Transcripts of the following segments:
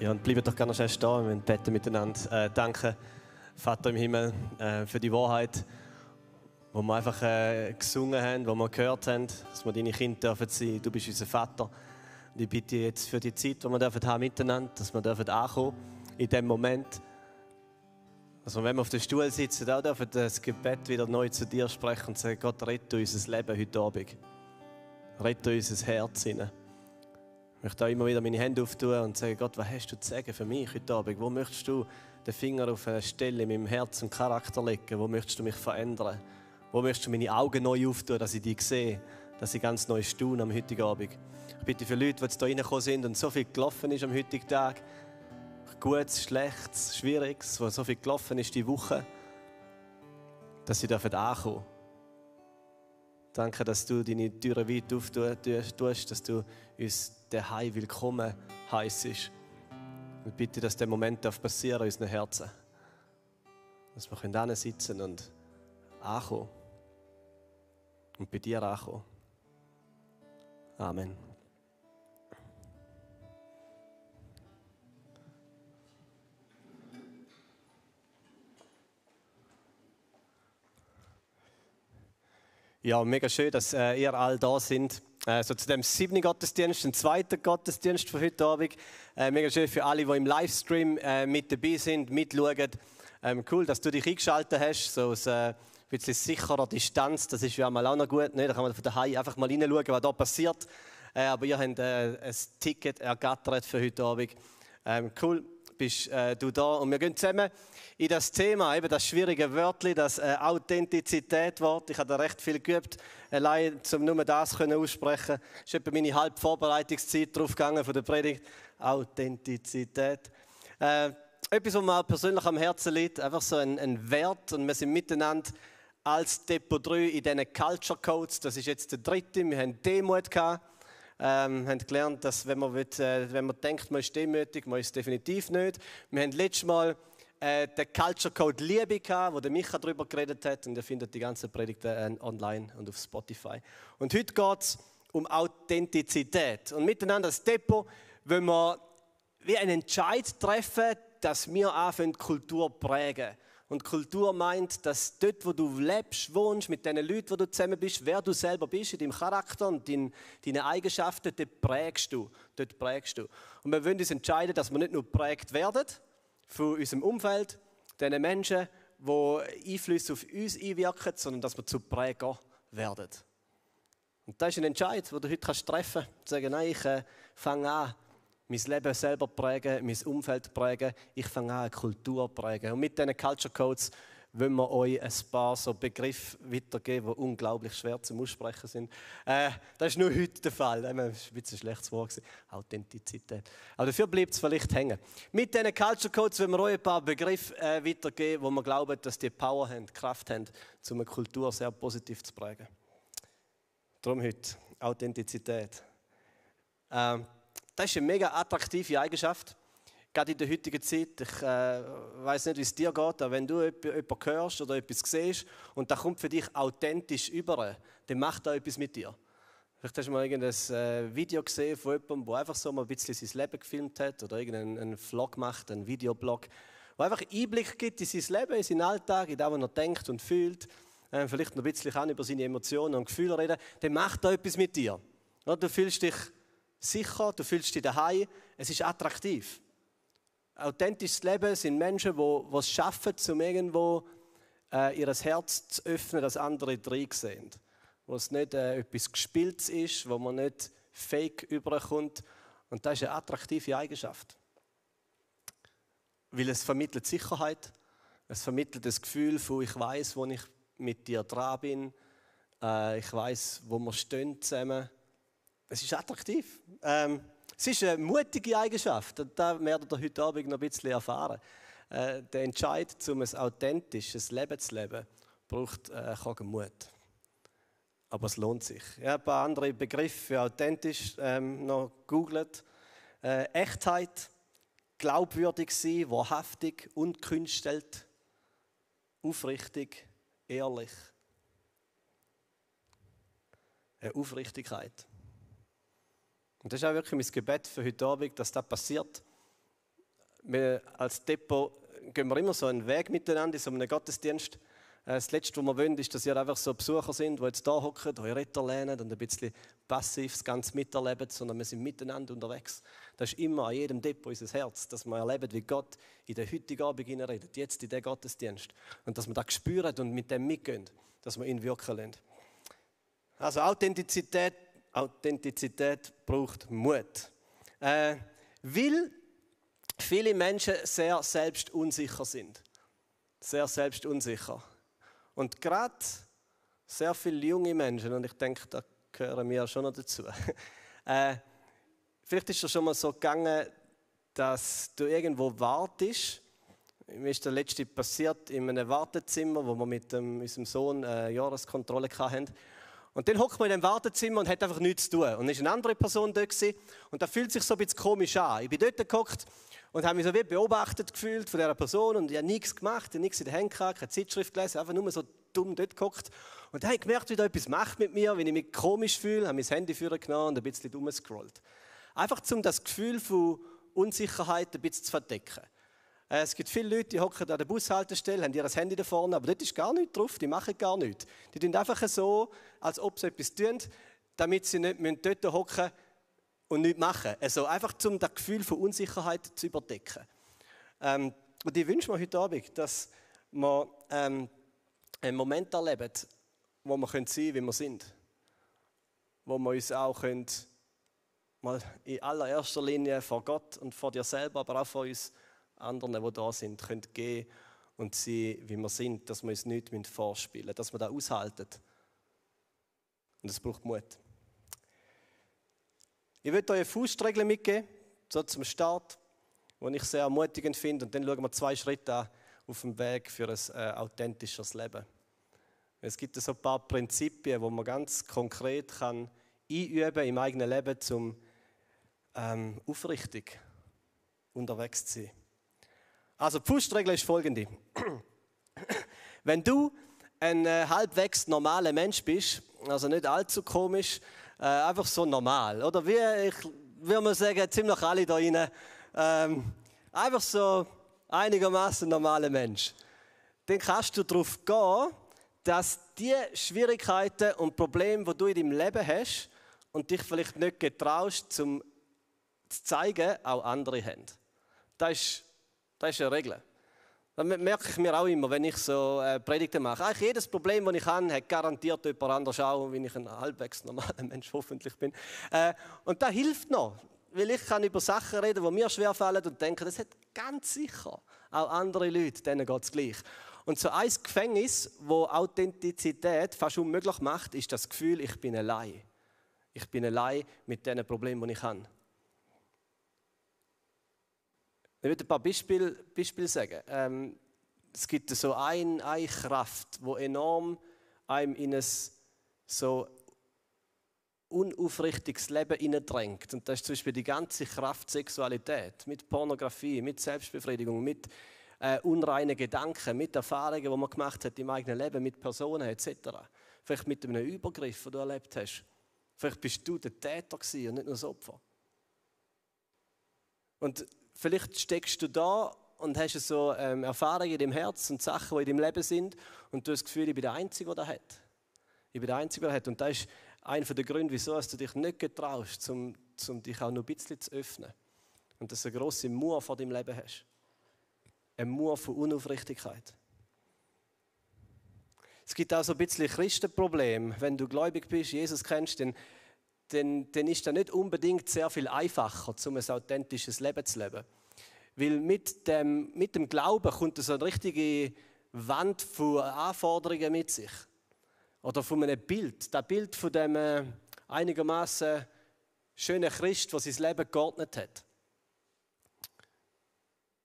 Ja, und bleibt doch gerne schnell stehen, wir beten miteinander. Äh, danke, Vater im Himmel, äh, für die Wahrheit, wo wir einfach äh, gesungen haben, wo wir gehört haben, dass wir deine Kinder dürfen sein. Du bist unser Vater. Und ich bitte jetzt für die Zeit, die wir dürfen haben miteinander, dass wir dürfen ankommen in dem Moment. Also wenn wir auf dem Stuhl sitzen, auch dürfen das Gebet wieder neu zu dir sprechen und sagen, Gott, rette unser Leben heute Abend. Rette unser Herz hinein. Ich möchte auch immer wieder meine Hände auftun und sagen, Gott, was hast du zu sagen für mich heute Abend? Wo möchtest du den Finger auf eine Stelle in meinem Herz und Charakter legen? Wo möchtest du mich verändern? Wo möchtest du meine Augen neu auftun, dass ich dich sehe, dass ich ganz neu staune am heutigen Abend? Ich bitte für Leute, die jetzt hier reingekommen sind und so viel gelaufen ist am heutigen Tag, Gutes, Schlechtes, Schwieriges, wo so viel gelaufen ist die Woche, dass sie ankommen dürfen Danke, dass du deine Türen weit auftust, dass du uns daheim willkommen heisst. Und bitte, dass der Moment passieren in unseren Herzen. Dass wir können sitzen und ankommen. Und bei dir ankommen. Amen. Ja, mega schön, dass äh, ihr alle da sind. Äh, so zu dem siebten Gottesdienst, dem zweiten Gottesdienst von heute Abend. Äh, mega schön für alle, die im Livestream äh, mit dabei sind, mitschauen. Ähm, cool, dass du dich eingeschaltet hast, so aus äh, bisschen sicherer Distanz. Das ist ja mal auch noch gut. Ne? Da kann man von daheim einfach mal reinschauen, was da passiert. Äh, aber ihr habt äh, ein Ticket ergattert für heute Abend. Ähm, cool, bist äh, du da. Und wir gehen zusammen in das Thema, eben das schwierige Wörtchen, das äh, Authentizität-Wort. Ich habe da recht viel geübt, allein um nur das können aussprechen. Es ist etwa meine halbe Vorbereitungszeit drauf gegangen von der Predigt. Authentizität. Äh, etwas, was mir auch persönlich am Herzen liegt, einfach so ein, ein Wert und wir sind miteinander als Depot 3 in diesen Culture Codes. Das ist jetzt der dritte. Wir haben Demut gehabt. Ähm, haben gelernt, dass wenn man, will, äh, wenn man denkt, man ist demütig, man ist definitiv nicht. Wir haben letztes Mal äh, den Culture Code Liebe gehabt, wo der Micha darüber geredet hat und ihr findet die ganzen Predigten äh, online und auf Spotify. Und heute geht es um Authentizität. Und miteinander als Depot wollen wir wie einen Entscheid treffen, dass wir anfangen, Kultur prägen. Und Kultur meint, dass dort, wo du lebst, wohnst, mit den Leuten, wo du zusammen bist, wer du selber bist, in deinem Charakter und in deinen Eigenschaften, dort prägst du. Dort prägst du. Und wir wollen uns entscheiden, dass wir nicht nur prägt werden, von unserem Umfeld, den Menschen, die Einflüsse auf uns einwirken, sondern dass wir zu Präger werden. Und das ist ein Entscheid, den du heute treffen kannst. Sagen, nein, ich äh, fange an, mein Leben selber prägen, mein Umfeld prägen. Ich fange an, eine Kultur prägen. Und mit diesen Culture Codes wollen wir euch ein paar so Begriffe weitergeben, die unglaublich schwer zum Aussprechen sind. Äh, das ist nur heute der Fall. Das war ein schlechtes Wort. Authentizität. Aber dafür bleibt es vielleicht hängen. Mit diesen Culture Codes wollen wir euch ein paar Begriffe äh, weitergeben, wo wir glauben, dass die Power haben, Kraft haben, um eine Kultur sehr positiv zu prägen. Darum heute Authentizität. Ähm, das ist eine mega attraktive Eigenschaft gerade in der heutigen Zeit, ich äh, weiß nicht, wie es dir geht, aber wenn du jemanden hörst oder etwas siehst und da kommt für dich authentisch über, dann macht da etwas mit dir. Vielleicht hast du mal irgendein äh, Video gesehen von jemandem, der einfach so mal ein bisschen sein Leben gefilmt hat oder irgendeinen Vlog macht, einen Videoblog, der einfach Einblick gibt in sein Leben, in seinen Alltag, in das, was er denkt und fühlt, äh, vielleicht noch ein bisschen über seine Emotionen und Gefühle reden, dann macht da etwas mit dir. Du fühlst dich sicher, du fühlst dich daheim, es ist attraktiv. Authentisches Leben sind Menschen, die es schaffen, um irgendwo äh, ihr Herz zu öffnen, dass andere drin sehen. Wo es nicht äh, etwas Gespieltes ist, wo man nicht fake überkommt. Und das ist eine attraktive Eigenschaft. Weil es vermittelt Sicherheit, es vermittelt das Gefühl von, ich weiß, wo ich mit dir dran bin, äh, ich weiß, wo wir stehen zusammen. Es ist attraktiv. Ähm, es ist eine mutige Eigenschaft und da werdet ihr heute Abend noch ein bisschen erfahren. Äh, der Entscheid, um ein authentisches Leben zu leben, braucht äh, Mut. Aber es lohnt sich. Ich habe ein paar andere Begriffe für authentisch ähm, noch gegoogelt. Äh, Echtheit, glaubwürdig sein, wahrhaftig, unkünstelt, aufrichtig, ehrlich. Eine Aufrichtigkeit. Und das ist auch wirklich mein Gebet für heute Abend, dass das passiert. wir als Depot gehen wir immer so einen Weg miteinander in so einem Gottesdienst. Äh, das Letzte, was wir wollen, ist, dass ihr einfach so Besucher sind, die jetzt da hocken, eure Retter lernen und ein bisschen passiv das Ganze miterleben, sondern wir sind miteinander unterwegs. Das ist immer an jedem Depot unser Herz, dass wir erleben, wie Gott in den heutigen Abend redet, jetzt in den Gottesdienst. Und dass wir das spüren und mit dem mitgehen, dass wir ihn wirken lassen. Also Authentizität, Authentizität braucht Mut. Äh, weil viele Menschen sehr selbstunsicher sind. Sehr selbstunsicher. Und gerade sehr viele junge Menschen, und ich denke, da gehören wir schon noch dazu. äh, vielleicht ist es schon mal so gegangen, dass du irgendwo wartest. Mir ist der letzte passiert in einem Wartezimmer, wo wir mit dem, unserem Sohn eine Jahreskontrolle hatten. Und dann hockt man in dem Wartezimmer und hat einfach nichts zu tun. Und es war eine andere Person dort gewesen, und da fühlt sich so ein bisschen komisch an. Ich bin dort gehockt und habe mich so wie beobachtet gefühlt von dieser Person und ich habe nichts gemacht, ich habe nichts in der Hand gehabt, keine Zeitschrift gelesen, einfach nur so dumm dort gehockt. Und dann habe ich gemerkt, wie da etwas macht mit mir, wenn ich mich komisch fühle, habe mein Handy für genommen und ein bisschen rumgescrollt. Einfach um das Gefühl von Unsicherheit ein bisschen zu verdecken. Äh, es gibt viele Leute, die hocken an der Bushaltestelle, haben ihr Handy da vorne, aber dort ist gar nichts drauf, die machen gar nichts. Die tun einfach so, als ob sie etwas tun, damit sie nicht dort hocken und nichts machen. Also einfach um das Gefühl von Unsicherheit zu überdecken. Ähm, und ich wünsche mir heute Abend, dass wir ähm, einen Moment erleben, wo wir sein können, wie wir sind. Wo wir uns auch können, mal in allererster Linie vor Gott und vor dir selber, aber auch vor uns anderen, die da sind, können gehen und sehen, wie wir sind, dass wir uns nichts vorspielen müssen, dass wir das aushalten. Und es braucht Mut. Ich möchte euch eine mitgeben, so zum Start, die ich sehr ermutigend finde. Und dann schauen wir zwei Schritte an auf dem Weg für ein äh, authentisches Leben. Es gibt so ein paar Prinzipien, wo man ganz konkret kann einüben im eigenen Leben, um ähm, aufrichtig unterwegs zu sein. Also die Faustregel ist folgende. Wenn du ein äh, halbwegs normaler Mensch bist, also nicht allzu komisch, äh, einfach so normal, oder wie ich würde mal sagen, ziemlich alle da rein, ähm, einfach so einigermaßen normaler Mensch, dann kannst du darauf gehen, dass die Schwierigkeiten und Probleme, die du in deinem Leben hast und dich vielleicht nicht getraust, zum zu zeigen, auch andere haben. Das ist das ist eine Regel. Das merke ich mir auch immer, wenn ich so äh, Predigten mache. Eigentlich jedes Problem, das ich habe, hat garantiert jemand anders auch, wenn ich ein halbwegs normaler Mensch hoffentlich bin. Äh, und das hilft noch, weil ich kann über Sachen reden, die mir schwerfallen und denke, das hat ganz sicher auch andere Leute, denen geht es gleich. Und so ein Gefängnis, wo Authentizität fast unmöglich macht, ist das Gefühl, ich bin allein. Ich bin allein mit den Problemen, die ich habe. Ich würde ein paar Beispiele, Beispiele sagen. Ähm, es gibt so ein, eine Kraft, die enorm einem in ein so unaufrichtiges Leben hineindrängt. Und das ist zum Beispiel die ganze Kraft Sexualität, mit Pornografie, mit Selbstbefriedigung, mit äh, unreinen Gedanken, mit Erfahrungen, die man gemacht hat im eigenen Leben, mit Personen etc. Vielleicht mit einem Übergriff, den du erlebt hast. Vielleicht bist du der Täter und nicht nur das Opfer. Und vielleicht steckst du da und hast so ähm, Erfahrungen in deinem Herz und Sachen, die in deinem Leben sind und du hast das Gefühl, ich bin der Einzige, der das hat. Ich bin der Einzige, der das hat. Und das ist einer der Gründe, wieso du dich nicht getraust, um, um dich auch noch ein bisschen zu öffnen. Und dass du eine grosse Mauer vor deinem Leben hast. Eine Mauer von Unaufrichtigkeit. Es gibt auch so ein bisschen Christenproblem. Wenn du gläubig bist, Jesus kennst, dann dann, dann ist das nicht unbedingt sehr viel einfacher, um ein authentisches Leben zu leben. Weil mit dem, mit dem Glauben kommt so eine richtige Wand von Anforderungen mit sich. Oder von einem Bild. Das Bild von dem äh, einigermaßen schönen Christ, der sein Leben geordnet hat.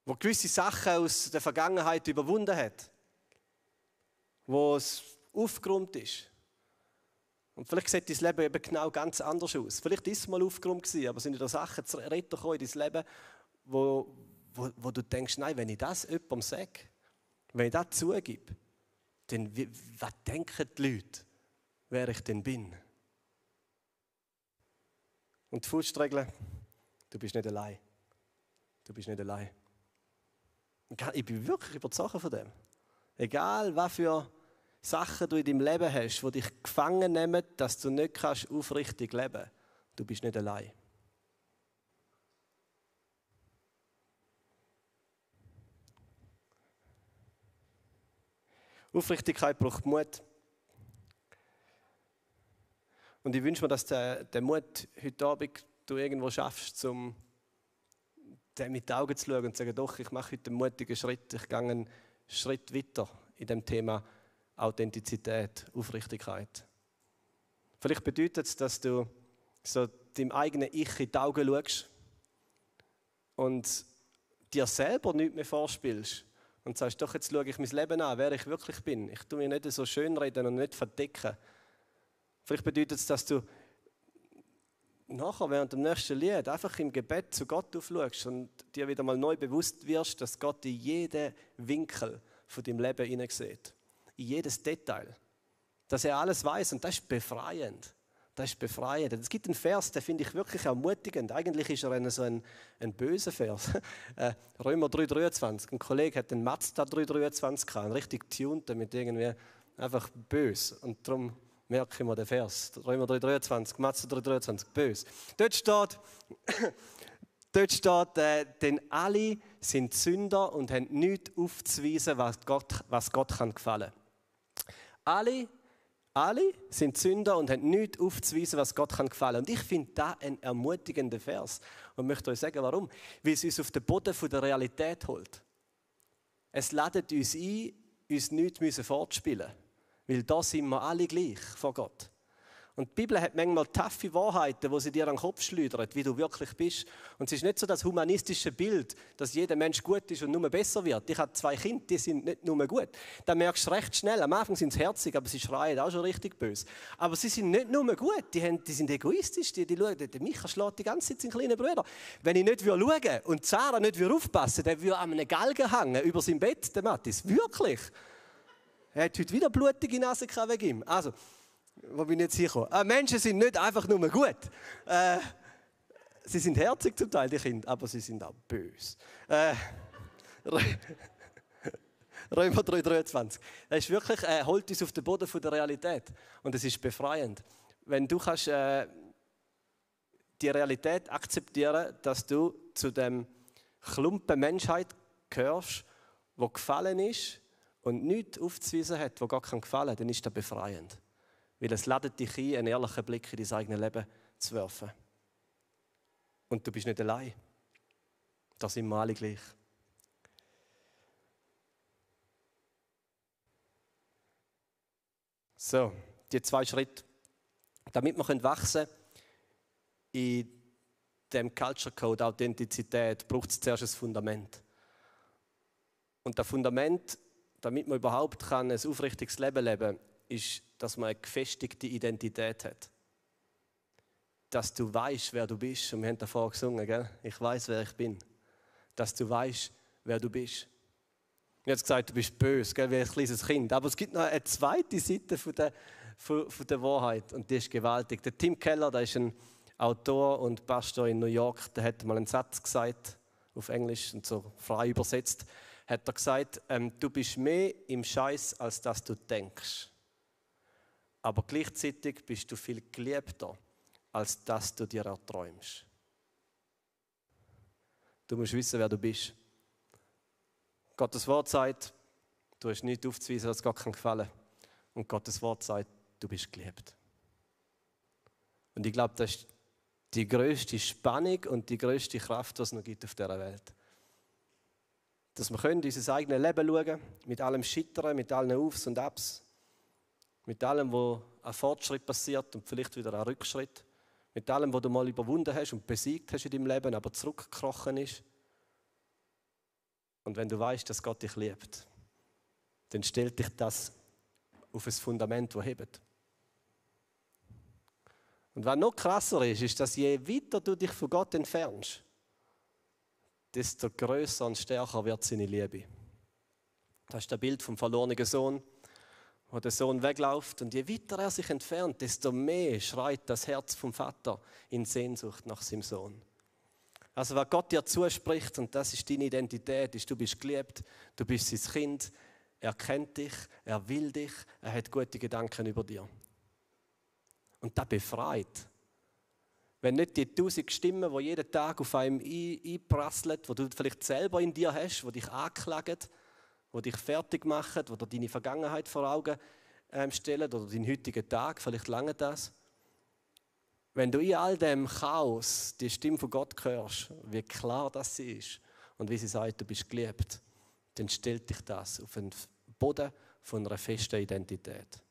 Wo gewisse Sachen aus der Vergangenheit überwunden hat. Wo es aufgeräumt ist. Und vielleicht sieht dein Leben eben genau ganz anders aus. Vielleicht ist es mal aufgeräumt gewesen, aber sind da Sachen zu retten in dein Leben, wo, wo, wo du denkst, nein, wenn ich das jemandem sage, wenn ich das zugebe, dann was denken die Leute, wer ich denn bin? Und die Faustregel, du bist nicht allein. Du bist nicht allein. Ich bin wirklich überzeugt von dem. Egal, was für Sachen du in deinem Leben hast, die dich gefangen nehmen, dass du nicht kannst aufrichtig leben kannst, du bist nicht allein. Aufrichtigkeit braucht Mut. Und ich wünsche mir, dass der, der Mut heute Abend du irgendwo schaffst, um dem mit den Augen zu schauen und zu sagen, doch, ich mache heute einen mutigen Schritt, ich gehe einen Schritt weiter in dem Thema Authentizität, Aufrichtigkeit. Vielleicht bedeutet es, dass du so deinem eigenen Ich in die Augen schaust und dir selber nichts mehr vorspielst und sagst, doch, jetzt schaue ich mein Leben an, wer ich wirklich bin. Ich tue mir nicht so schön reden und nicht verdecken. Vielleicht bedeutet es, dass du nachher während dem nächsten Lied einfach im Gebet zu Gott aufschaust und dir wieder mal neu bewusst wirst, dass Gott in jeden Winkel von deinem Leben hineinsieht. Jedes Detail. Dass er alles weiß und das ist befreiend. Das ist befreiend. Es gibt einen Vers, den finde ich wirklich ermutigend. Eigentlich ist er so ein, ein böser Vers. Äh, Römer 3,23. Ein Kollege hat den Mazda 3,23 gehabt, einen richtig tuned, damit irgendwie einfach böse. Und darum merke ich mal den Vers. Römer 3,23, Mazda 3,23, böse. Dort steht, dort steht äh, denn alle sind Sünder und haben nichts aufzuweisen, was Gott, was Gott kann gefallen. Alle alle sind Sünder und haben nichts aufzuweisen, was Gott kann gefallen. Und ich finde da ein ermutigender Vers und möchte euch sagen, warum. Weil es uns auf den Boden der Realität holt. Es ladet uns ein, uns nichts fortspielen Weil da sind wir alle gleich vor Gott. Und die Bibel hat manchmal taffe Wahrheiten, wo sie dir an den Kopf schleudert, wie du wirklich bist. Und es ist nicht so das humanistische Bild, dass jeder Mensch gut ist und nur besser wird. Ich habe zwei Kinder, die sind nicht nur gut. Da merkst du recht schnell. Am Anfang sind sie herzig, aber sie schreien auch schon richtig böse. Aber sie sind nicht nur gut, die, haben, die sind egoistisch. Die, die schauen, der Micha schlägt die ganze Zeit seinen kleinen Bruder. Wenn ich nicht schauen würde und Sarah nicht aufpassen würde, dann würde an einem Galgen hängen über sein Bett, der Mathis. Wirklich. Er hat heute wieder blutige Nase wegen ihm. Also, wo bin ich jetzt hier Äh, Menschen sind nicht einfach nur gut. Äh, sie sind herzig zum Teil, die Kinder, aber sie sind auch böse. Äh, Römer 3,23. Das ist wirklich, äh, holt uns auf den Boden von der Realität. Und es ist befreiend. Wenn du kannst äh, die Realität akzeptieren, dass du zu dem Klumpen Menschheit gehörst, wo gefallen ist und nichts aufzuweisen hat, wo Gott kann gefallen, dann ist das befreiend. Weil es ladet dich ein, einen ehrlichen Blick in dein eigenes Leben zu werfen. Und du bist nicht allein. Da sind wir alle gleich. So, die zwei Schritte. Damit wir wachsen können in dem Culture Code Authentizität, braucht es zuerst ein Fundament. Und das Fundament, damit man überhaupt kann, ein aufrichtiges Leben leben kann, ist dass man eine gefestigte Identität hat. Dass du weißt, wer du bist. Und wir haben davor gesungen, gell? ich weiß, wer ich bin. Dass du weißt, wer du bist. Ich habe gesagt, du bist böse, gell? wie ein kleines Kind. Aber es gibt noch eine zweite Seite von der, von, von der Wahrheit und die ist gewaltig. Der Tim Keller, der ist ein Autor und Pastor in New York, der hat mal einen Satz gesagt, auf Englisch und so frei übersetzt, hat er gesagt, ähm, du bist mehr im Scheiß, als dass du denkst aber gleichzeitig bist du viel geliebter, als dass du dir erträumst. Du musst wissen, wer du bist. Gottes Wort sagt, du hast nichts aufzuweisen, was Gott kann gefallen. Und Gottes Wort sagt, du bist geliebt. Und ich glaube, das ist die größte Spannung und die größte Kraft, was es noch gibt auf dieser Welt. Dass wir können unser eigenes Leben schauen, mit allem Schittern, mit allen Aufs und Abs, mit allem, wo ein Fortschritt passiert und vielleicht wieder ein Rückschritt. Mit allem, was du mal überwunden hast und besiegt hast in deinem Leben, aber zurückgekrochen ist. Und wenn du weißt, dass Gott dich liebt, dann stellt dich das auf ein Fundament, das hebt. Und was noch krasser ist, ist, dass je weiter du dich von Gott entfernst, desto größer und stärker wird seine Liebe. Das ist das Bild vom verlorenen Sohn wo der Sohn wegläuft. Und je weiter er sich entfernt, desto mehr schreit das Herz vom Vater in Sehnsucht nach seinem Sohn. Also was Gott dir zuspricht, und das ist deine Identität, ist, du bist geliebt, du bist sein Kind, er kennt dich, er will dich, er hat gute Gedanken über dir. Und das befreit. Wenn nicht die tausend Stimmen, die jeden Tag auf einem einprasseln, die du vielleicht selber in dir hast, die dich anklagen, die dich fertig machen, die dir deine Vergangenheit vor Augen ähm, stellen oder deinen heutigen Tag, vielleicht lange das. Wenn du in all dem Chaos die Stimme von Gott hörst, wie klar das ist und wie sie sagt, du bist geliebt, dann stellt dich das auf den Boden von einer festen Identität.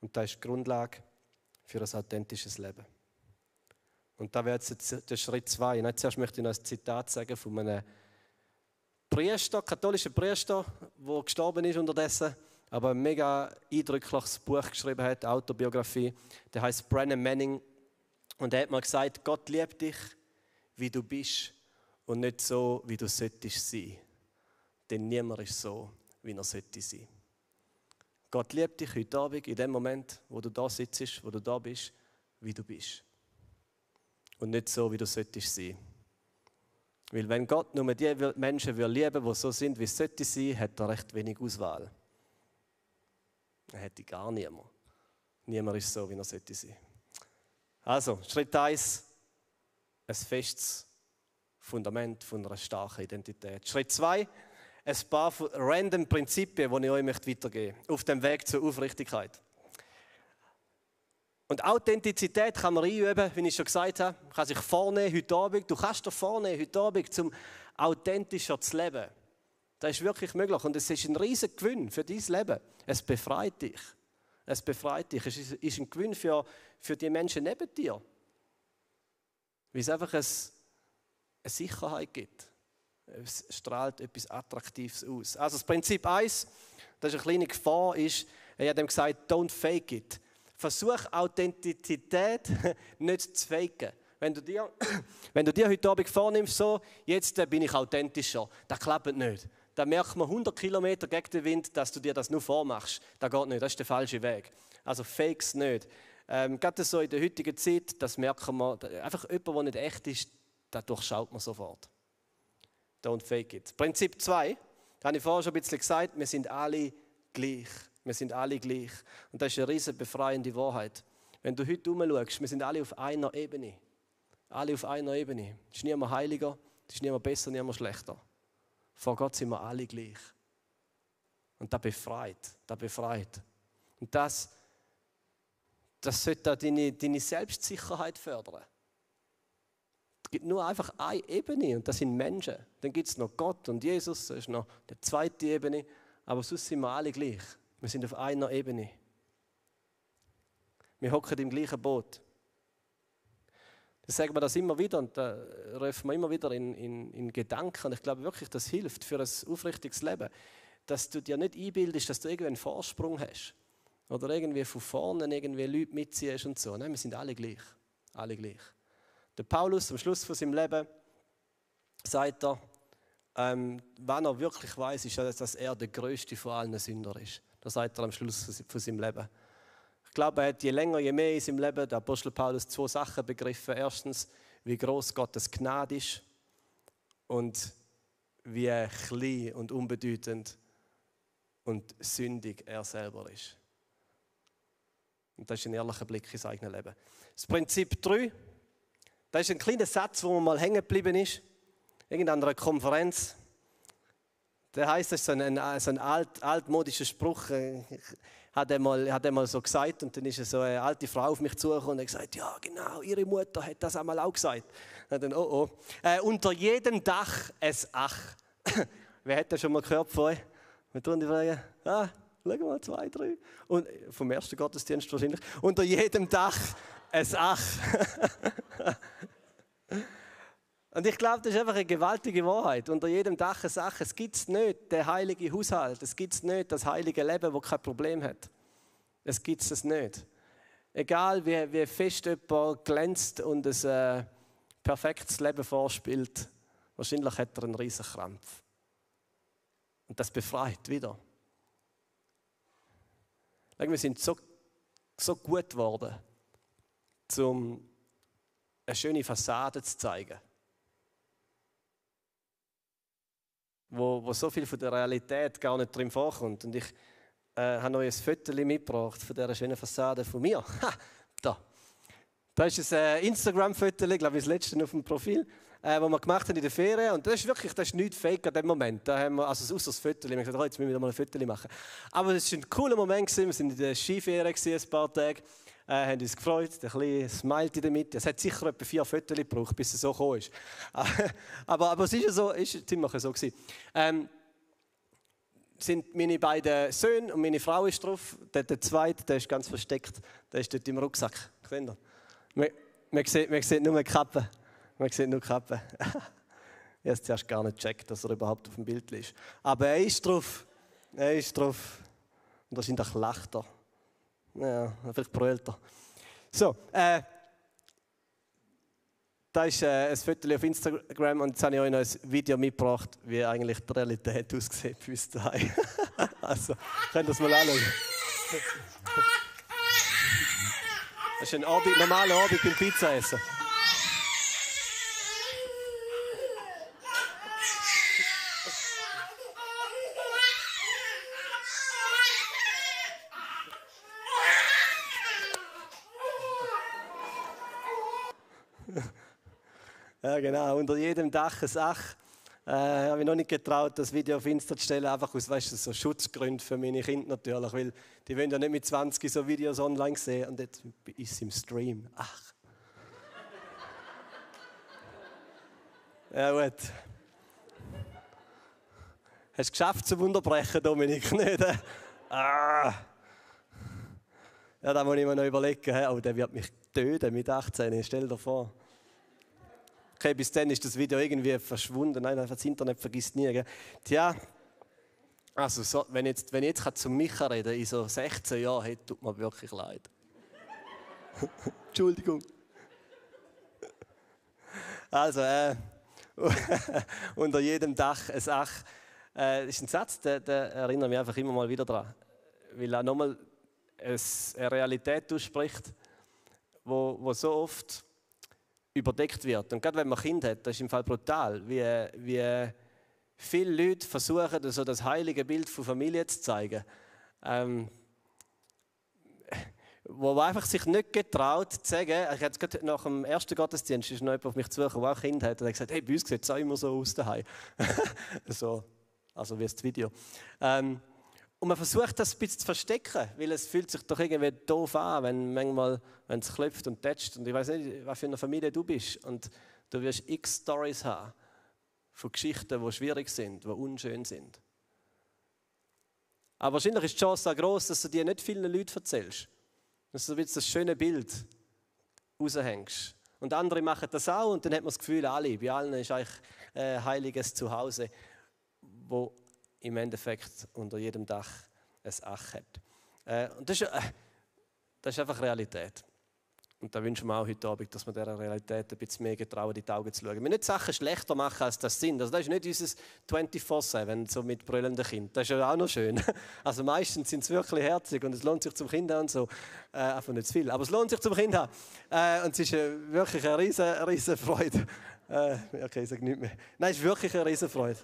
Und das ist die Grundlage für ein authentisches Leben. Und da wäre jetzt der Schritt zwei. Zuerst möchte ich noch ein Zitat sagen von einem Priester, katholischen Priester, der gestorben ist unterdessen, aber ein mega eindrückliches Buch geschrieben hat, Autobiografie. Der heißt Brennan Manning. Und er hat mal gesagt, Gott liebt dich, wie du bist und nicht so, wie du solltest sein. Denn niemand ist so, wie er sollte sein. Gott liebt dich heute Abend, in dem Moment, wo du da sitzt, wo du da bist, wie du bist. Und nicht so, wie du solltest sein. Weil wenn Gott nur die Menschen lieben will, die so sind, wie es sollte sein, hat er recht wenig Auswahl. Er hätte gar niemand. Niemand ist so, wie er sollte sein. Also, Schritt 1, ein festes Fundament von einer starken Identität. Schritt 2, ein paar random Prinzipien, die ich euch weitergeben möchte, auf dem Weg zur Aufrichtigkeit. Und Authentizität kann man einüben, wie ich schon gesagt habe. Man kann sich vornehmen heute Abend. Du kannst dir vornehmen heute Abend, um authentischer zu leben. Das ist wirklich möglich und es ist ein riesiger Gewinn für dein Leben. Es befreit dich. Es befreit dich. Es ist ein Gewinn für, für die Menschen neben dir. Weil es einfach eine, Sicherheit gibt. Es strahlt etwas Attraktives aus. Also das Prinzip 1, das ist eine kleine Gefahr, ist, er hat ihm gesagt, don't fake it. Versuch Authentizität nicht zu faken. Wenn du dir, wenn du dir heute Abend vornimmst, so, jetzt bin ich authentischer, das klappt nicht. Da merkt man 100 Kilometer gegen den Wind, dass du dir das nur vormachst. Das geht nicht, das ist der falsche Weg. Also fakes nicht. Ähm, gerade so in der heutigen Zeit, das merken wir, einfach jemand, der nicht echt ist, das durchschaut man sofort. Don't fake it. Prinzip 2, da habe ich vorher schon ein bisschen gesagt, wir sind alle gleich. Wir sind alle gleich. Und das ist eine riesige befreiende Wahrheit. Wenn du heute umschaust, wir sind alle auf einer Ebene. Alle auf einer Ebene. Es ist niemand heiliger, es ist niemand besser, niemand schlechter. Vor Gott sind wir alle gleich. Und das befreit, das befreit. Und das, das sollte deine, deine Selbstsicherheit fördern. Es gibt nur einfach eine Ebene und das sind Menschen. Dann gibt es noch Gott und Jesus, das ist noch die zweite Ebene, aber sonst sind wir alle gleich. Wir sind auf einer Ebene. Wir hocken im gleichen Boot. Das sagen wir das immer wieder und da rufen wir immer wieder in, in, in Gedanken. Ich glaube wirklich, das hilft für ein aufrichtiges Leben. Dass du dir nicht einbildest, dass du irgendwie einen Vorsprung hast. Oder irgendwie von vorne irgendwie Leute mitziehst und so. Nein, wir sind alle gleich. Alle gleich. Der Paulus am Schluss von seinem Leben sagt er, ähm, wenn er wirklich weiß, ist, dass er der größte von allen Sünder ist. Das sagt er am Schluss von seinem Leben. Ich glaube, er hat je länger, je mehr in seinem Leben, der Apostel Paulus, zwei Sachen begriffen. Erstens, wie groß Gottes Gnade ist und wie klein und unbedeutend und sündig er selber ist. Und das ist ein ehrlicher Blick ins eigene Leben. Das Prinzip 3, das ist ein kleiner Satz, wo man mal hängen geblieben ist. Irgendeiner Konferenz. Der heißt, das ist so ein, so ein alt, altmodischer Spruch. Hat er, mal, hat er mal so gesagt und dann ist so eine alte Frau auf mich zugekommen und hat gesagt, ja genau, ihre Mutter hat das einmal auch gesagt. Und dann, oh oh. Äh, unter jedem Dach es Ach. Wer hat das schon mal gehört euch? Wir tun die Frage, ah, schauen wir mal, zwei, drei. Und vom ersten Gottesdienst wahrscheinlich. Unter jedem Dach es Ach. Und ich glaube, das ist einfach eine gewaltige Wahrheit. Unter jedem Dach eine Sache. Es gibt nicht den heiligen Haushalt. Es gibt nicht das heilige Leben, das kein Problem hat. Es gibt es nicht. Egal wie, wie fest jemand glänzt und ein äh, perfektes Leben vorspielt, wahrscheinlich hat er einen riesen Krampf. Und das befreit wieder. Wir sind so, so gut geworden, um eine schöne Fassade zu zeigen wo, wo so viel von der Realität gar nicht drin vorkommt. Und ich äh, habe euch ein Foto mitgebracht von dieser schönen Fassade von mir. Ha, da. Da ist ein äh, Instagram-Foto, glaube ich, das letzte auf dem Profil, äh, das wir gemacht haben in der Ferien. Und das ist wirklich, das ist nichts fake an dem Moment. Da haben wir, also außer das Foto, wir haben gesagt, oh, jetzt müssen wir mal ein Foto machen. Aber es war ein cooler Moment, gewesen. wir waren in der Skiferien ein paar Tage, äh, haben uns gefreut, ein bisschen smiled in der Mitte. Es hat sicher etwa vier Fotos gebraucht, bis es so gekommen ist. aber, aber es ist ja so, ist ziemlich so gewesen. Ähm, sind meine beiden Söhne und meine Frau ist drauf. Der, der zweite, der ist ganz versteckt, der ist dort im Rucksack. Seht ihr? Man, man, sieht, man sieht nur die Kappe. Man sieht nur Kappe. ich habe zuerst gar nicht gecheckt, dass er überhaupt auf dem Bild ist. Aber er ist drauf. Er ist drauf. Und wahrscheinlich lacht er. Ja, vielleicht brüllt er. So, äh, da ist äh, ein Foto auf Instagram und jetzt habe ich euch noch ein Video mitgebracht, wie eigentlich die Realität aussieht bei uns daheim. also, könnt ihr das mal anschauen. Das ist ein Abend, normaler Abend beim Pizza essen. Ja, genau. Unter jedem Dach ein Ach. Äh, habe ich noch nicht getraut, das Video auf Insta zu stellen, einfach aus weißt du, so Schutzgründen für meine Kinder natürlich, weil die wollen ja nicht mit 20 so Videos online sehen und jetzt ist es im Stream. Ach. Ja gut. Hast du es geschafft zu unterbrechen, Dominik? Nicht? Äh? Ah. Ja, da muss ich mir noch überlegen. Oh, der wird mich töten mit 18, stell dir vor okay, bis dann ist das Video irgendwie verschwunden. Nein, einfach das Internet vergisst nie. Gell? Tja, also so, wenn, jetzt, wenn ich jetzt zu Micha reden in so 16 Jahren, hey, tut mir wirklich leid. Entschuldigung. Also, äh, unter jedem Dach ein Ach. Äh, das ist ein Satz, der, der erinnert mich einfach immer mal wieder daran. Weil er nochmal eine Realität ausspricht, wo, wo so oft überdeckt wird. Und gerade wenn man Kind hat, das ist im Fall brutal, wie, wie viele Leute versuchen, so das heilige Bild von Familie zu zeigen. Ähm, wo einfach sich nicht getraut zu sagen, ich jetzt gerade nach dem ersten Gottesdienst ist noch jemand auf mich zugekommen, der auch Kind hat, und hat gesagt, hey, bei uns sieht es auch immer so aus daheim. so, also wie das Video. Ähm, und man versucht das ein bisschen zu verstecken, weil es fühlt sich doch irgendwie doof an, wenn manchmal, wenn es klopft und tätscht. Und ich weiß nicht, was für eine Familie du bist. Und du wirst x Stories haben von Geschichten, die schwierig sind, die unschön sind. Aber wahrscheinlich ist die Chance auch groß, dass du dir nicht vielen Leuten erzählst. Dass du jetzt das schöne Bild raushängst. Und andere machen das auch und dann hat man das Gefühl, alle, bei allen ist eigentlich ein heiliges Zuhause, wo im Endeffekt unter jedem Dach ein Ach hat. Äh, und das ist, äh, das ist einfach Realität. Und da wünschen wir auch heute Abend, dass wir dieser Realität ein bisschen mehr getrauen, in die Augen zu schauen. Wir nicht Sachen schlechter machen, als das sind. Also das ist nicht unser 24-7, so mit brüllenden Kindern. Das ist ja auch noch schön. Also meistens sind es wirklich herzig und es lohnt sich zum Kind und so. Äh, einfach nicht zu viel, aber es lohnt sich zum Kind Äh, und es ist äh, wirklich eine riesen, riesen Freude. Äh, okay, ich sage nicht mehr. Nein, es ist wirklich eine riesen Freude.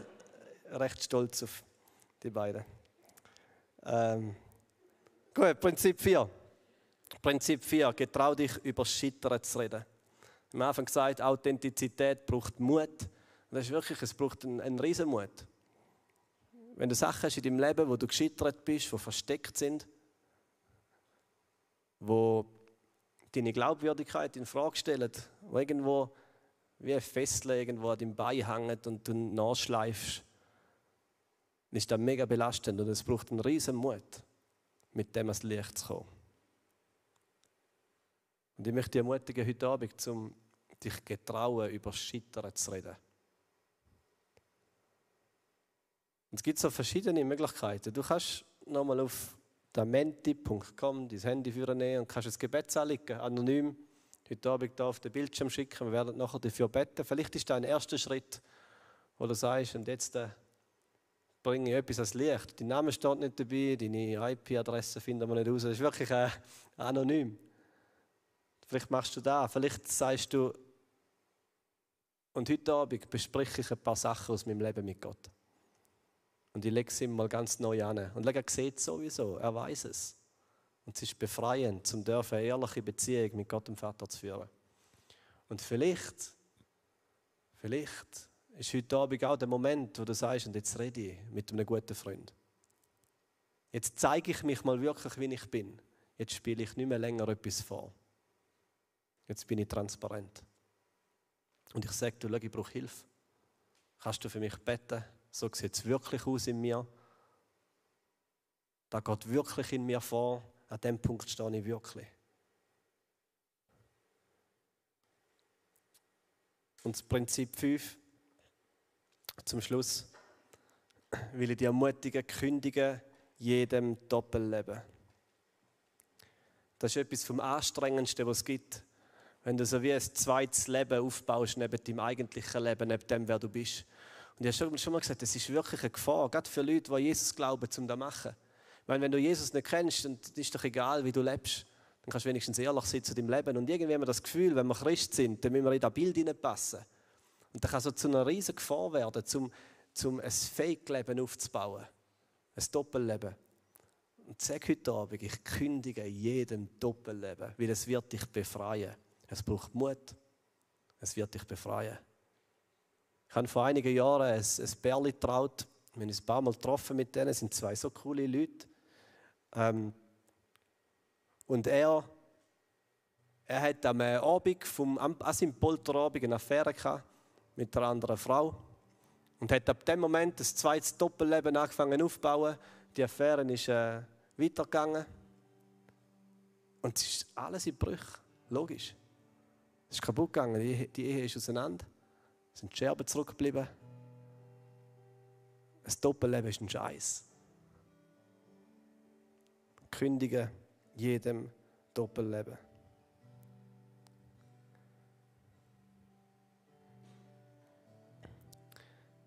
Recht stolz auf die beiden. Ähm, gut, Prinzip 4. Prinzip 4, getrau dich über Scheitern zu reden. Am Anfang gesagt, Authentizität braucht Mut. Und das ist wirklich, es braucht einen, einen riesen Mut. Wenn du Sachen hast in deinem Leben, wo du gescheitert bist, die versteckt sind, wo deine Glaubwürdigkeit in Frage stellen, wo irgendwo wie ein Fessel irgendwo an deinem Bein hängt und du nachschleifst, dann ist das mega belastend und es braucht einen riesen Mut, mit dem ans Licht zu kommen. Und ich möchte dich ermutigen, heute Abend, um dich getrauen, über Scheitern zu reden. Und es gibt so verschiedene Möglichkeiten. Du kannst nochmal auf damenti.com dein Handy nehmen und kannst ein Gebet anlegen, anonym, heute Abend hier auf den Bildschirm schicken. Wir werden nachher dafür beten. Vielleicht ist das ein erster Schritt, wo du sagst, und jetzt äh, bringe ich etwas ans Licht. Dein Name steht nicht dabei, deine IP-Adresse finden wir nicht raus. Das ist wirklich äh, anonym. Vielleicht machst du das, vielleicht sagst du, und heute Abend bespreche ich ein paar Sachen aus meinem Leben mit Gott. Und ich lege es ihm mal ganz neu an. Und er sieht es sowieso, er weiß es. Und es ist befreiend, zum dürfen eine ehrliche Beziehung mit Gott dem Vater zu führen. Und vielleicht, vielleicht ist heute Abend auch der Moment, wo du sagst, und jetzt rede ich mit einem guten Freund. Jetzt zeige ich mich mal wirklich, wie ich bin. Jetzt spiele ich nicht mehr länger etwas vor. Jetzt bin ich transparent. Und ich sage, du, schau, ich brauche Hilfe. Kannst du für mich beten? So sieht es wirklich aus in mir. Da geht wirklich in mir vor. An dem Punkt stehe ich wirklich. Und das Prinzip 5, zum Schluss, will ich dich ermutigen, kündigen jedem Doppelleben. Das ist etwas vom Anstrengendsten, was es gibt. Wenn du so wie ein zweites Leben aufbaust neben deinem eigentlichen Leben, neben dem, wer du bist. Und ich habe schon mal gesagt, das ist wirklich eine Gefahr, gerade für Leute, die Jesus glauben, um das zu machen. Weil wenn du Jesus nicht kennst, dann ist doch egal, wie du lebst. Dann kannst du wenigstens ehrlich sein zu deinem Leben. Und irgendwie haben wir das Gefühl, wenn wir Christ sind, dann müssen wir in das Bild hineinpassen. Und das kann so zu einer riesigen Gefahr werden, um, um ein Fake-Leben aufzubauen. Ein Doppelleben. Und sag heute Abend, ich kündige jedem Doppelleben, weil es wird dich befreien. Es braucht Mut. Es wird dich befreien. Ich habe vor einigen Jahren ein, ein Bärli getraut. Wir haben uns ein paar Mal getroffen mit denen. Es sind zwei so coole Leute. Ähm, und er, er hat am Abend, vom, an seinem Polterabend eine Affäre gehabt mit einer anderen Frau. Und hat ab dem Moment das zweite Doppelleben angefangen aufzubauen. Die Affäre ist äh, weitergegangen. Und es ist alles in Brüch. Logisch. Es ist kaputt gegangen. Die, die Ehe ist auseinander. Es sind Scherben zurückgeblieben. Ein Doppelleben ist ein Scheiß. Kündigen jedem Doppelleben.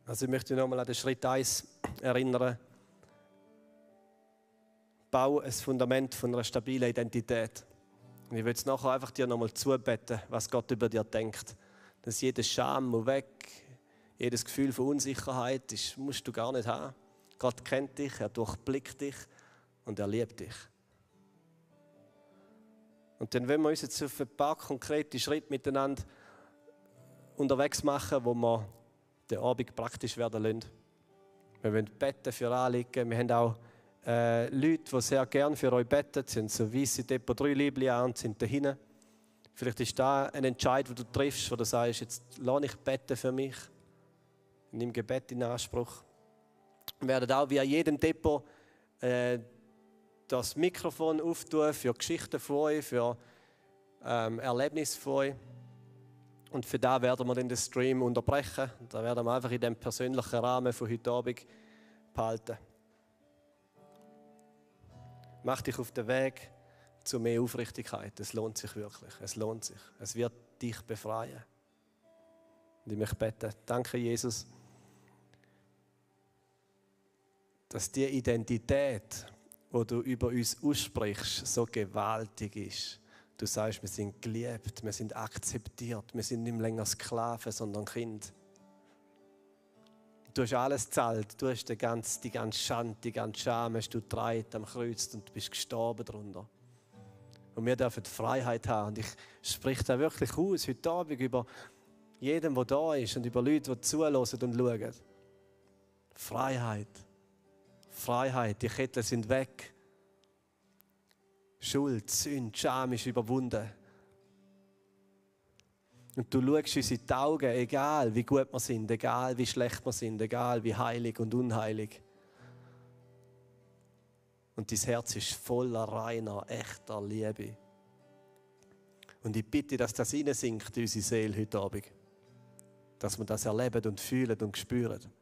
Also ich möchte nochmal an den Schritt 1 erinnern. Bau ein Fundament von einer stabilen Identität. Und ich will es nachher einfach dir nochmal zubeten, was Gott über dir denkt. Dass jede Scham muss weg, jedes Gefühl von Unsicherheit, das musst du gar nicht haben. Gott kennt dich, er durchblickt dich und er liebt dich. Und dann wollen wir uns jetzt auf ein paar konkrete Schritte miteinander unterwegs machen, wo wir den Abend praktisch werden lassen. Wir wollen beten für Anliegen. Wir haben auch äh, Leute, die sehr gerne für euch beten. Sie haben so weiße Depot 3 Liebli an sind dahinten. Vielleicht ist da ein Entscheid, wo du triffst, wo du sagst, jetzt lass ich beten für mich. Nimm Gebet in Anspruch. Wir werden auch wie an jedem Depot äh, das Mikrofon auftun für Geschichten von euch, für ähm, Erlebnisse von euch. Und für da werden wir den Stream unterbrechen. Da werden wir einfach in dem persönlichen Rahmen von heute Abend behalten. Mach dich auf den Weg zu mehr Aufrichtigkeit. Es lohnt sich wirklich. Es lohnt sich. Es wird dich befreien. Und ich möchte beten. Danke, Jesus, dass die Identität, wo du über uns aussprichst, so gewaltig ist. Du sagst, wir sind geliebt, wir sind akzeptiert, wir sind nicht länger Sklaven, sondern Kind. Du hast alles gezahlt, du hast die ganze, die ganze Schande, die ganze Scham, hast du getragen am Kreuz und du bist gestorben darunter. Und wir dürfen Freiheit haben. Und ich spreche da wirklich aus, heute Abend, über jeden, der da ist und über Leute, die zuhören und schauen. Freiheit. Freiheit, die Ketten sind weg. Schuld, Sünde, Scham ist überwunden. Und du schaust uns in die Augen, egal wie gut wir sind, egal wie schlecht wir sind, egal wie heilig und unheilig. Und dein Herz ist voller reiner, echter Liebe. Und ich bitte, dass das sinkt in unsere Seele heute Abend. Dass wir das erleben und fühlen und spüren.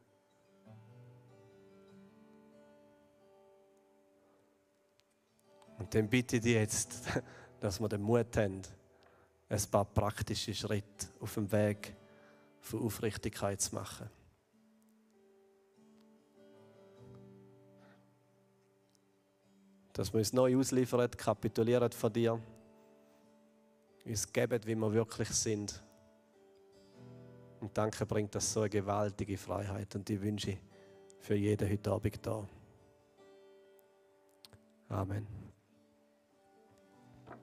Und dann bitte ich dich jetzt, dass wir den Mut haben, ein paar praktische Schritte auf dem Weg von Aufrichtigkeit zu machen. Dass wir uns neu ausliefern, kapitulieren von dir, uns geben, wie wir wirklich sind. Und danke bringt das so eine gewaltige Freiheit und die wünsche ich für jeden heute Abend da. Amen.